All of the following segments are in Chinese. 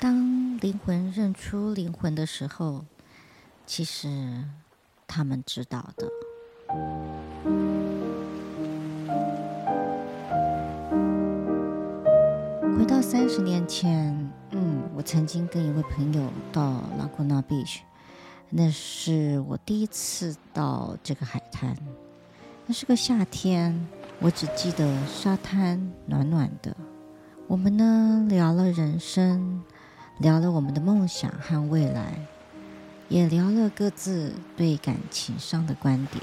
当灵魂认出灵魂的时候，其实他们知道的。回到三十年前，嗯，我曾经跟一位朋友到 Laguna Beach，那是我第一次到这个海滩。那是个夏天，我只记得沙滩暖暖的。我们呢，聊了人生，聊了我们的梦想和未来，也聊了各自对感情上的观点。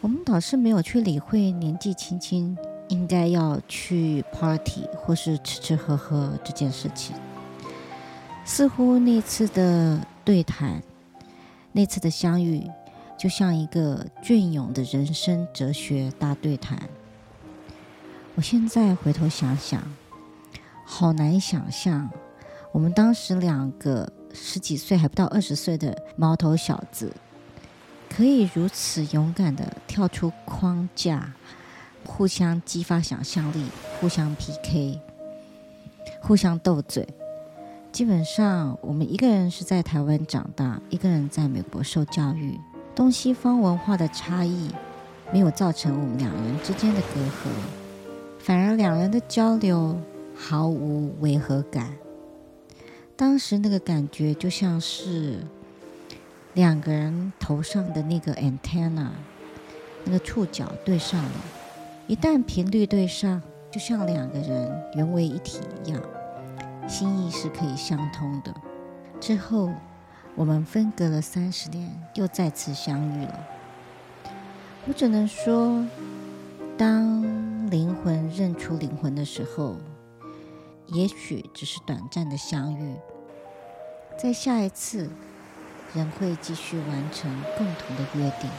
我们倒是没有去理会年纪轻轻应该要去 party 或是吃吃喝喝这件事情。似乎那次的对谈，那次的相遇，就像一个隽永的人生哲学大对谈。我现在回头想想，好难想象，我们当时两个十几岁还不到二十岁的毛头小子，可以如此勇敢的跳出框架，互相激发想象力，互相 PK，互相斗嘴。基本上，我们一个人是在台湾长大，一个人在美国受教育，东西方文化的差异没有造成我们两人之间的隔阂，反而两人的交流毫无违和感。当时那个感觉就像是两个人头上的那个 antenna，那个触角对上了，一旦频率对上，就像两个人原为一体一样。心意是可以相通的。之后，我们分隔了三十年，又再次相遇了。我只能说，当灵魂认出灵魂的时候，也许只是短暂的相遇。在下一次，仍会继续完成共同的约定。